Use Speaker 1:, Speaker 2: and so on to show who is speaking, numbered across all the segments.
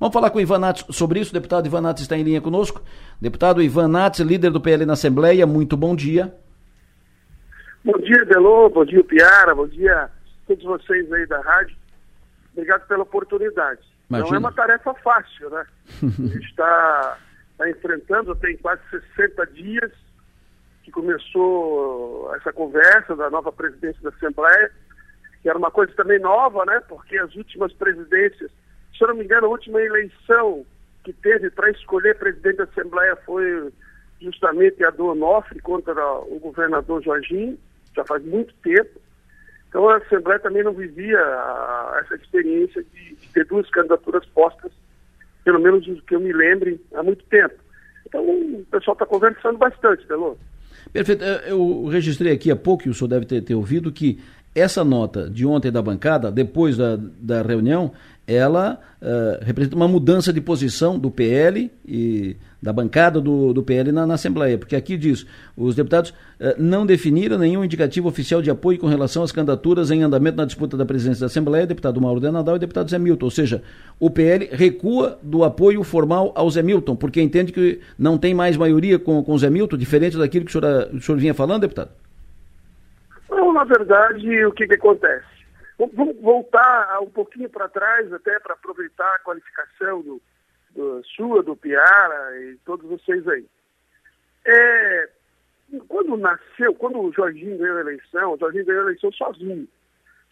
Speaker 1: Vamos falar com o Ivan Nats sobre isso. O deputado Ivan Nats está em linha conosco. Deputado Ivan Nats, líder do PL na Assembleia, muito bom dia.
Speaker 2: Bom dia, Delô, bom dia, Piara, bom dia a todos vocês aí da rádio. Obrigado pela oportunidade. Imagina. Não é uma tarefa fácil, né? a gente está tá enfrentando, tem quase 60 dias que começou essa conversa da nova presidência da Assembleia, que era uma coisa também nova, né? Porque as últimas presidências, se eu não me engano, a última eleição que teve para escolher presidente da Assembleia foi justamente a do Onofre contra o governador Jorginho já faz muito tempo. Então a Assembleia também não vivia a, essa experiência de, de, ter duas candidaturas postas, pelo menos o que eu me lembre, há muito tempo. Então o pessoal está conversando bastante, Belo.
Speaker 1: Perfeito. Eu registrei aqui há pouco, e o senhor deve ter, ter ouvido, que essa nota de ontem da bancada, depois da, da reunião, ela uh, representa uma mudança de posição do PL e da bancada do, do PL na, na Assembleia, porque aqui diz, os deputados uh, não definiram nenhum indicativo oficial de apoio com relação às candidaturas em andamento na disputa da presidência da Assembleia, deputado Mauro de Nadal e deputado Zé Milton, ou seja, o PL recua do apoio formal ao Zé Milton, porque entende que não tem mais maioria com, com o Zé Milton, diferente daquilo que o senhor, o senhor vinha falando, deputado?
Speaker 2: Não, na verdade, o que, que acontece? Vamos voltar um pouquinho para trás, até para aproveitar a qualificação do, do, sua, do Piara e todos vocês aí. É, quando nasceu, quando o Jorginho ganhou a eleição, o Jorginho ganhou a eleição sozinho,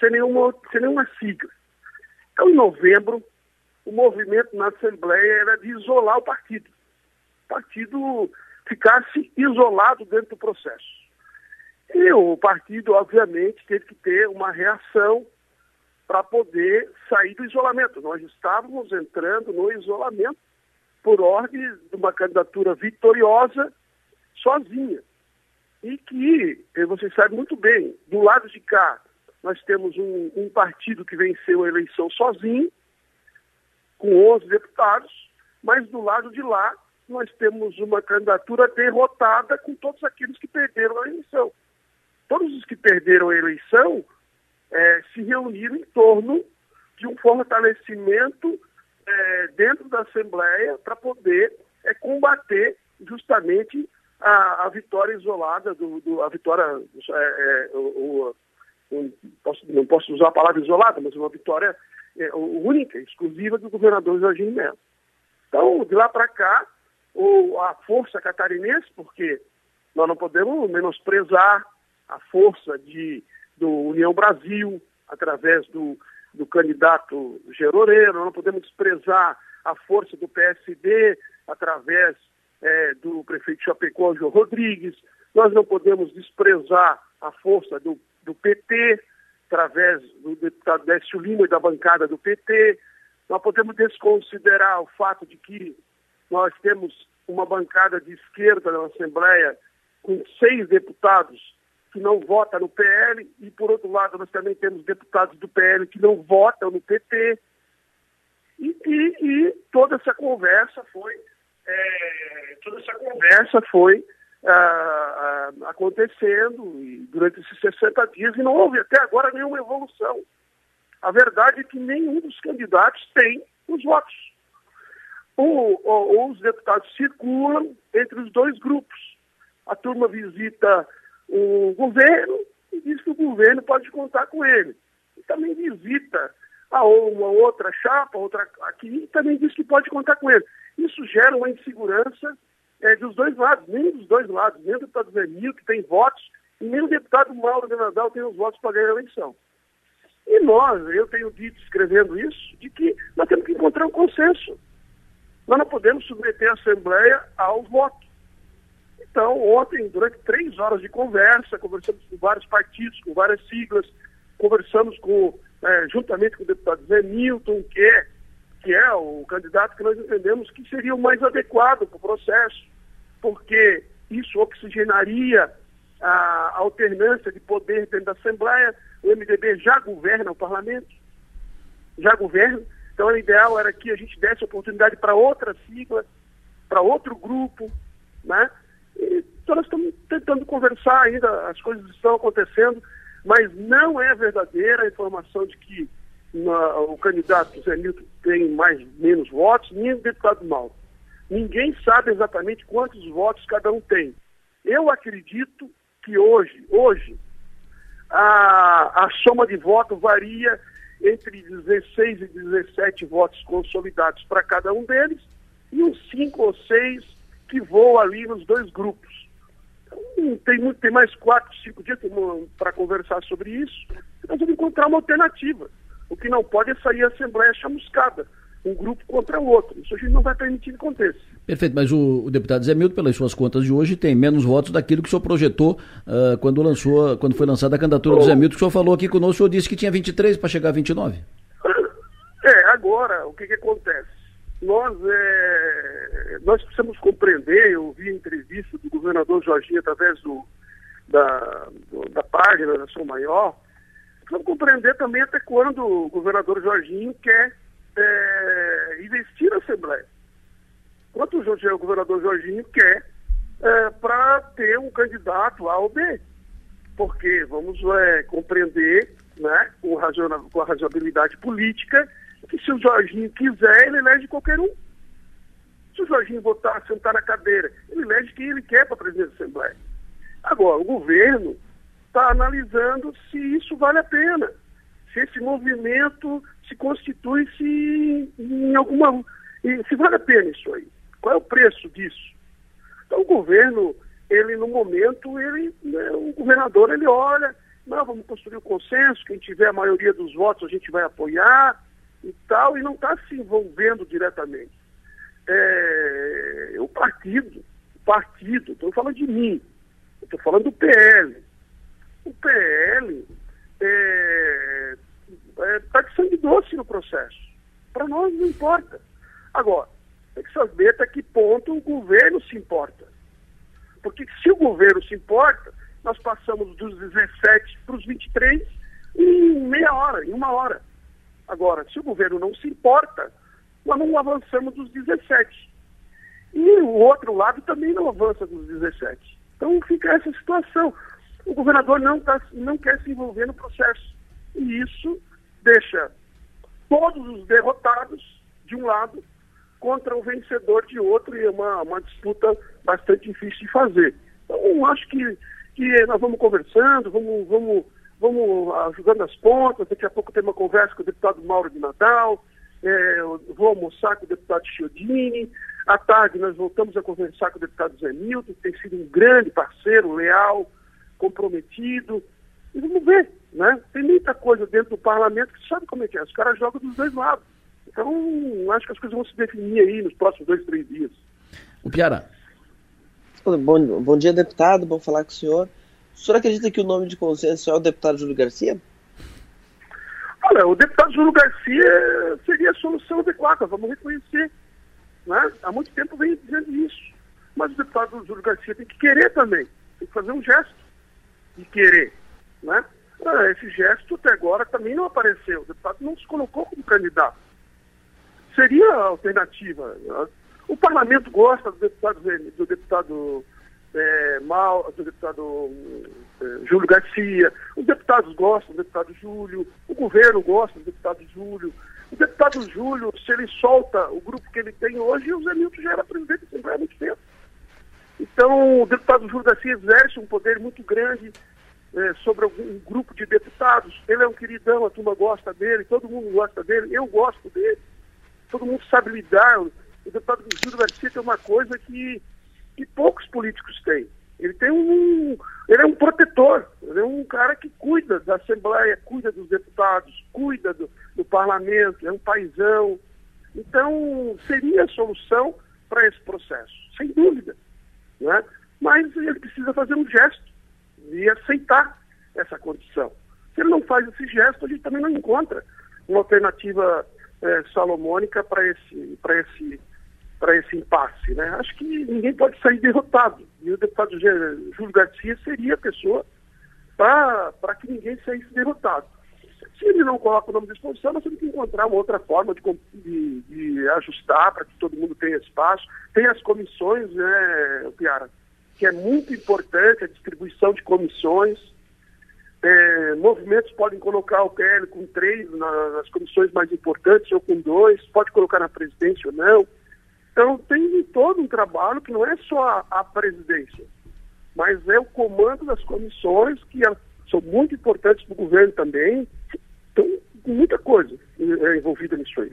Speaker 2: sem nenhuma, sem nenhuma sigla. Então, em novembro, o movimento na Assembleia era de isolar o partido. O partido ficasse isolado dentro do processo. E o partido, obviamente, teve que ter uma reação para poder sair do isolamento. Nós estávamos entrando no isolamento por ordem de uma candidatura vitoriosa sozinha. E que, você sabe muito bem, do lado de cá, nós temos um, um partido que venceu a eleição sozinho, com 11 deputados, mas do lado de lá, nós temos uma candidatura derrotada com todos aqueles que perderam a eleição todos os que perderam a eleição é, se reuniram em torno de um fortalecimento é, dentro da Assembleia para poder é, combater justamente a, a, vitória isolada, do, do a vitória, é, é, o, o, posso, não posso usar a palavra isolada, mas uma vitória é, única, exclusiva do governador Jorginho Melo. Então, de lá para cá, o, a força catarinense, porque nós não podemos menosprezar a força de, do União Brasil, através do, do candidato Geroreiro, não podemos desprezar a força do PSD, através é, do prefeito Chapecó, João Rodrigues, nós não podemos desprezar a força do, do PT, através do deputado Décio Lima e da bancada do PT, nós podemos desconsiderar o fato de que nós temos uma bancada de esquerda na Assembleia com seis deputados que não vota no PL, e por outro lado nós também temos deputados do PL que não votam no PT. E, e, e toda essa conversa foi, é, toda essa conversa foi ah, ah, acontecendo durante esses 60 dias e não houve até agora nenhuma evolução. A verdade é que nenhum dos candidatos tem os votos. O, o, os deputados circulam entre os dois grupos. A turma visita o governo e diz que o governo pode contar com ele. E também visita a uma outra chapa, outra aqui, e também diz que pode contar com ele. Isso gera uma insegurança é, dos dois lados, nem dos dois lados, nem o deputado Zenil, que tem votos, e nem o deputado Mauro de Nadal tem os votos para ganhar a eleição. E nós, eu tenho dito, escrevendo isso, de que nós temos que encontrar um consenso. Nós não podemos submeter a Assembleia ao voto. Então, ontem, durante três horas de conversa, conversamos com vários partidos, com várias siglas, conversamos com, é, juntamente com o deputado Zé Milton, que é, que é o candidato que nós entendemos que seria o mais adequado para o processo, porque isso oxigenaria a alternância de poder dentro da Assembleia. O MDB já governa o parlamento, já governa. Então, o ideal era que a gente desse oportunidade para outra sigla, para outro grupo, né? Então nós estamos tentando conversar ainda, as coisas estão acontecendo, mas não é verdadeira a informação de que o candidato Zé Milton tem mais menos votos, nem o deputado Mauro. Ninguém sabe exatamente quantos votos cada um tem. Eu acredito que hoje, hoje, a, a soma de votos varia entre 16 e 17 votos consolidados para cada um deles e uns 5 ou 6 que voam ali nos dois grupos. Então, tem, muito, tem mais 4, 5 dias para conversar sobre isso. Nós vamos encontrar uma alternativa. O que não pode é sair a Assembleia chamuscada um grupo contra o outro. Isso a gente não vai permitir que aconteça.
Speaker 1: Perfeito, mas o, o, deputado Zé Milton, pelas suas contas de hoje, tem menos votos daquilo que o senhor projetou uh, quando, lançou, quando foi lançada a candidatura oh. do Zé Milton, que o senhor falou aqui conosco, o senhor disse que tinha 23 para chegar a 29.
Speaker 2: É, agora, o que, que acontece? Nós, é, nós precisamos compreender, eu vi a entrevista do governador Jorginho através do, da, do, da página da São Maior, precisamos compreender também até quando o governador Jorginho quer é, investir na Assembleia. Quanto o, governador Jorginho quer é, para ter um candidato A ou B. Porque vamos é, compreender né, com, raciona, com a razoabilidade política que se o Jorginho quiser, ele elege qualquer um. Se o Jorginho votar, sentar na cadeira, ele elege quem ele quer para a presidência da Assembleia. Agora, o governo está analisando se isso vale a pena se esse movimento se constitui se em alguma. se vale a pena isso aí. Qual é o preço disso? Então o governo, ele no momento, ele, né, o governador ele olha, não, vamos construir o um consenso, quem tiver a maioria dos votos a gente vai apoiar e tal, e não está se envolvendo diretamente. É, o partido, o partido, estou falando de mim, estou falando do PL. O PL é, está é, de sangue doce no processo. Para nós não importa. Agora, tem que saber até que ponto o governo se importa. Porque se o governo se importa, nós passamos dos 17 para os 23 em meia hora, em uma hora. Agora, se o governo não se importa, nós não avançamos dos 17. E o outro lado também não avança dos 17. Então fica essa situação. O governador não, tá, não quer se envolver no processo. E isso deixa todos os derrotados de um lado contra o vencedor de outro e é uma, uma disputa bastante difícil de fazer. Então, acho que, que nós vamos conversando, vamos, vamos, vamos ajudando as pontas. Daqui a pouco tem uma conversa com o deputado Mauro de Nadal, é, vou almoçar com o deputado Chiodini. À tarde, nós voltamos a conversar com o deputado Zé Milton, que tem sido um grande parceiro, leal, comprometido. E vamos ver, né? Tem muita coisa dentro do parlamento que sabe como é que é. Os caras jogam dos dois lados. Então, acho que as coisas vão se definir aí nos próximos dois, três dias.
Speaker 1: O Piara.
Speaker 3: Bom, bom dia, deputado. Bom falar com o senhor. O senhor acredita que o nome de consenso é o deputado Júlio Garcia?
Speaker 2: Olha, o deputado Júlio Garcia seria a solução adequada, vamos reconhecer. Né? Há muito tempo vem dizendo isso. Mas o deputado Júlio Garcia tem que querer também. Tem que fazer um gesto de querer. Né? Ah, esse gesto até agora também não apareceu. O deputado não se colocou como candidato. Seria a alternativa. Né? O parlamento gosta do deputado, do deputado é, Mal, do deputado é, Júlio Garcia, os deputados gostam do deputado Júlio, o governo gosta do deputado Júlio. O deputado Júlio, se ele solta o grupo que ele tem hoje, o Zé Milton já era presidente da Assembleia há muito tempo. Então, o deputado Júlio Garcia exerce um poder muito grande é, sobre algum grupo de deputados. Ele é um queridão, a turma gosta dele, todo mundo gosta dele, eu gosto dele. Todo mundo sabe lidar. O deputado Júlio Garcia tem uma coisa que, que poucos políticos têm. Ele tem um. Ele é um protetor, ele é um cara que cuida da Assembleia, cuida dos deputados, cuida do, do parlamento, é um paizão. Então, seria a solução para esse processo, sem dúvida. Né? Mas ele precisa fazer um gesto e aceitar essa condição. Se ele não faz esse gesto, a gente também não encontra uma alternativa é, salomônica para esse, esse, esse impasse. Né? Acho que ninguém pode sair derrotado. E o deputado Júlio Garcia seria a pessoa para que ninguém saísse derrotado. Se ele não coloca o nome de exposição, nós temos que encontrar uma outra forma de, de, de ajustar para que todo mundo tenha espaço. Tem as comissões, né, Piara? que é muito importante, a distribuição de comissões. é, movimentos podem colocar o PL com três na, nas comissões mais importantes ou com dois, pode colocar na presidência ou não. Então tem todo um trabalho que não é só a, a presidência, mas é o comando das comissões que são muito importantes para o governo também. Então, muita coisa é envolvida nisso aí.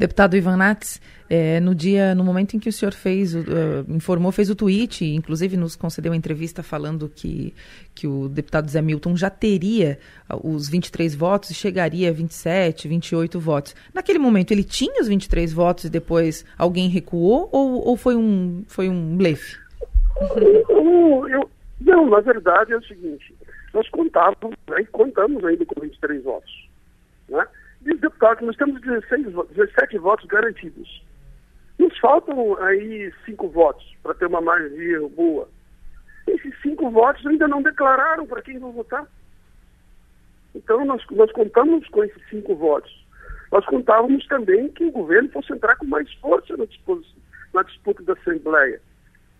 Speaker 4: Deputado Ivan Nats, é, no dia, no momento em que o senhor fez, uh, informou, fez o tweet, inclusive nos concedeu uma entrevista falando que, que o deputado Zé Milton já teria os 23 votos e chegaria a 27, 28 votos. Naquele momento ele tinha os 23 votos e depois alguém recuou ou, ou foi um foi um blefe?
Speaker 2: Eu, eu, não, na verdade é o seguinte, nós contávamos, né, contamos ainda com 23 votos, né? Os deputados, nós temos 16, 17 votos garantidos. Nos faltam aí cinco votos para ter uma maioria boa. Esses cinco votos ainda não declararam para quem vão votar. Então nós, nós contamos com esses cinco votos. Nós contávamos também que o governo fosse entrar com mais força na, na disputa da Assembleia.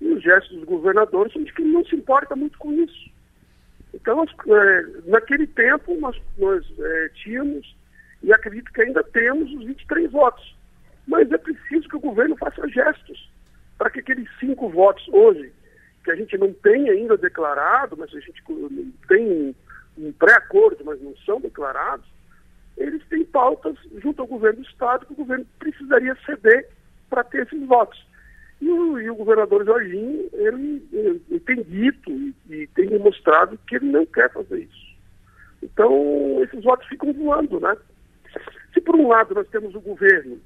Speaker 2: E os gestos dos governadores são de que não se importa muito com isso. Então, nós, é, naquele tempo, nós, nós é, tínhamos e acredito que ainda temos os 23 votos. Mas é preciso que o governo faça gestos para que aqueles cinco votos hoje, que a gente não tem ainda declarado, mas a gente tem um pré-acordo, mas não são declarados, eles têm pautas junto ao governo do Estado que o governo precisaria ceder para ter esses votos. E o, e o governador Jorginho, ele, ele, tem dito e, e, tem demonstrado que ele não quer fazer isso. Então, esses votos ficam voando, né? Se por um lado nós temos o governo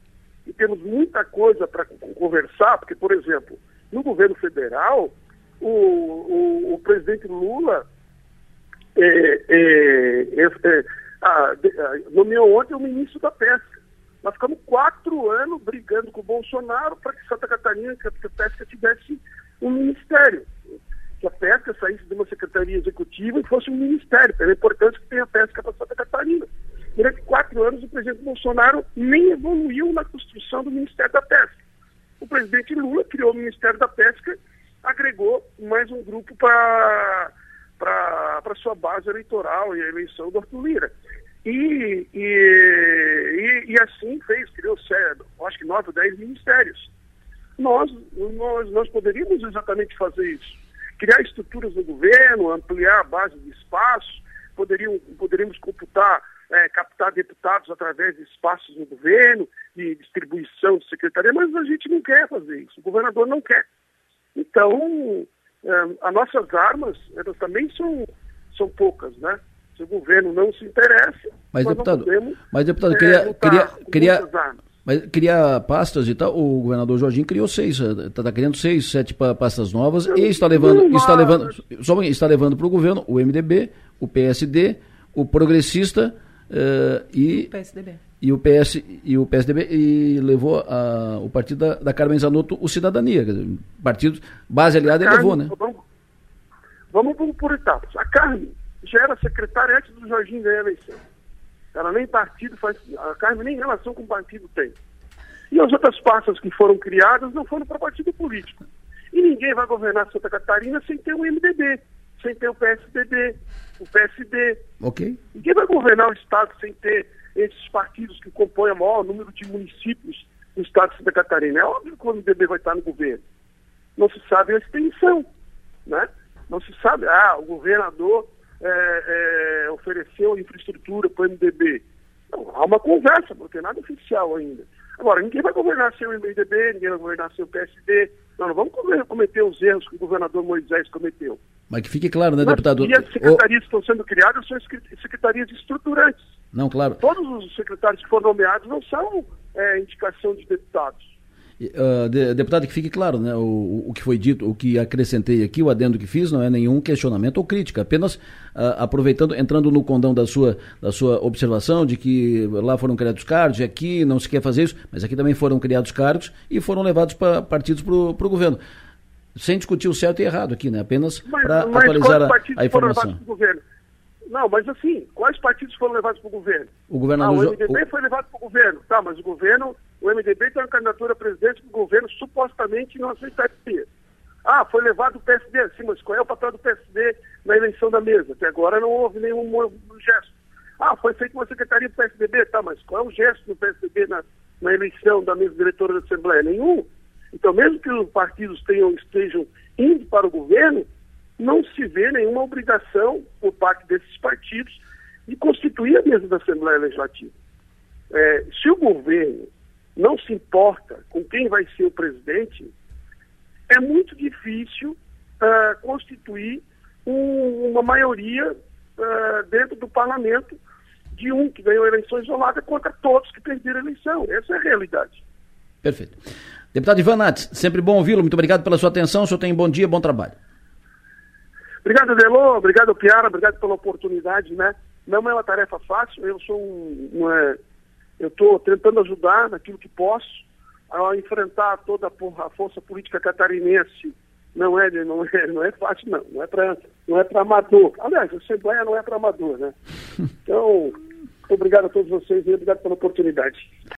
Speaker 2: e temos muita coisa para conversar, porque, por exemplo, no governo federal, o, o, o presidente Lula é, é, é, é a, nomeou ontem o ministro da Pesca. Nós ficamos quatro anos brigando com o Bolsonaro para que Santa Catarina, que a pesca tivesse um ministério. Que a pesca saísse de uma secretaria executiva e fosse um ministério. Pela importância que tem a pesca para Santa Catarina. Durante quatro anos, o presidente Bolsonaro nem evoluiu na construção do Ministério da Pesca. O presidente Lula criou o Ministério da Pesca, agregou mais um grupo para para sua base eleitoral e a eleição do Arthur Lira. E, e, e, e assim fez, criou, acho que nove ou dez ministérios. Nós, nós, nós poderíamos exatamente fazer isso. Criar estruturas no governo, ampliar a base de espaço, poderiam, poderíamos computar é, captar deputados através de espaços no governo, de distribuição de secretaria, mas a gente não quer fazer isso, o governador não quer. Então, é, as nossas armas, elas também são, são poucas, né? Se o governo não se interessa,
Speaker 1: mas deputado, podemos, mas deputado, é, queria, queria, queria, mas criar pastas e tal, o governador Jorginho criou seis, está tá criando seis, sete pastas novas e está levando, está levando, só está levando para o governo o MDB, o PSD, o progressista Uh, e, PSDB. e o PS e o PSDB e levou a, o partido da, da Carmen Zanotto o Cidadania, dizer, partido base aliada ele levou, né?
Speaker 2: Vamos, vamos, vamos por etapas. A Carmen já era secretária antes do Jorginho ganhar a eleição. Ela nem partido faz, a Carmen nem relação com o partido tem. E as outras pastas que foram criadas não foram para partido político. E ninguém vai governar Santa Catarina sem ter um MDB, sem ter o PSDB, o PSD.
Speaker 1: Ok.
Speaker 2: Ninguém vai governar o Estado sem ter esses partidos que compõem o maior número de municípios do Estado de Santa Catarina. É óbvio que o MDB vai estar no governo. Não se sabe a extensão, né? Não se sabe, ah, o governador é, é, ofereceu infraestrutura para o MDB. Não, há uma conversa, não tem nada oficial ainda. Agora, ninguém vai governar sem o MDB, ninguém vai governar sem o PSD. Não, não vamos cometer os erros que o governador Moisés cometeu.
Speaker 1: Mas que fique claro, né, deputado?
Speaker 2: E as secretarias o... que estão sendo criadas são secretarias estruturantes.
Speaker 1: Não, claro.
Speaker 2: Todos os secretários que foram nomeados não são é, indicação de deputados.
Speaker 1: Uh, de, deputado, que fique claro, né, o, o que foi dito, o que acrescentei aqui, o adendo que fiz, não é nenhum questionamento ou crítica, apenas uh, aproveitando, entrando no condão da sua, da sua observação de que lá foram criados cargos e aqui não se quer fazer isso, mas aqui também foram criados cargos e foram levados para partidos para o governo sem discutir o certo e errado aqui, né? Apenas para atualizar a, a informação.
Speaker 2: Não, mas assim, quais partidos foram levados para o governo?
Speaker 1: O governador...
Speaker 2: Ah, o MDB o... foi levado para o governo. Tá, mas o governo, o MDB tem uma candidatura a presidente que o governo supostamente não aceitaria. Ah, foi levado o PSD, sim, mas qual é o papel do PSD na eleição da mesa? Até agora não houve nenhum gesto. Ah, foi feito uma secretaria do PSDB, tá, mas qual é o gesto do PSDB na, na eleição da mesa diretora da Assembleia? Nenhum. Então, mesmo que os partidos tenham, estejam indo para o governo, não se vê nenhuma obrigação por parte desses partidos de constituir a mesa da Assembleia Legislativa. É, se o governo não se importa com quem vai ser o presidente, é muito difícil uh, constituir um, uma maioria uh, dentro do parlamento de um que ganhou a eleição isolada contra todos que perderam a eleição. Essa é a realidade.
Speaker 1: Perfeito. Deputado Ivan Nats, sempre bom ouvi-lo. Muito obrigado pela sua atenção. O senhor tem bom dia, bom trabalho.
Speaker 2: Obrigado, Delô. Obrigado, Piara. Obrigado pela oportunidade, né? Não é uma tarefa fácil. Eu sou um... um é, eu estou tentando ajudar naquilo que posso a enfrentar toda a força política catarinense. Não é, não é, não é fácil, não. Não é para não é amador. Aliás, a Assembleia não é para amador, né? Então, obrigado a todos vocês e obrigado pela oportunidade.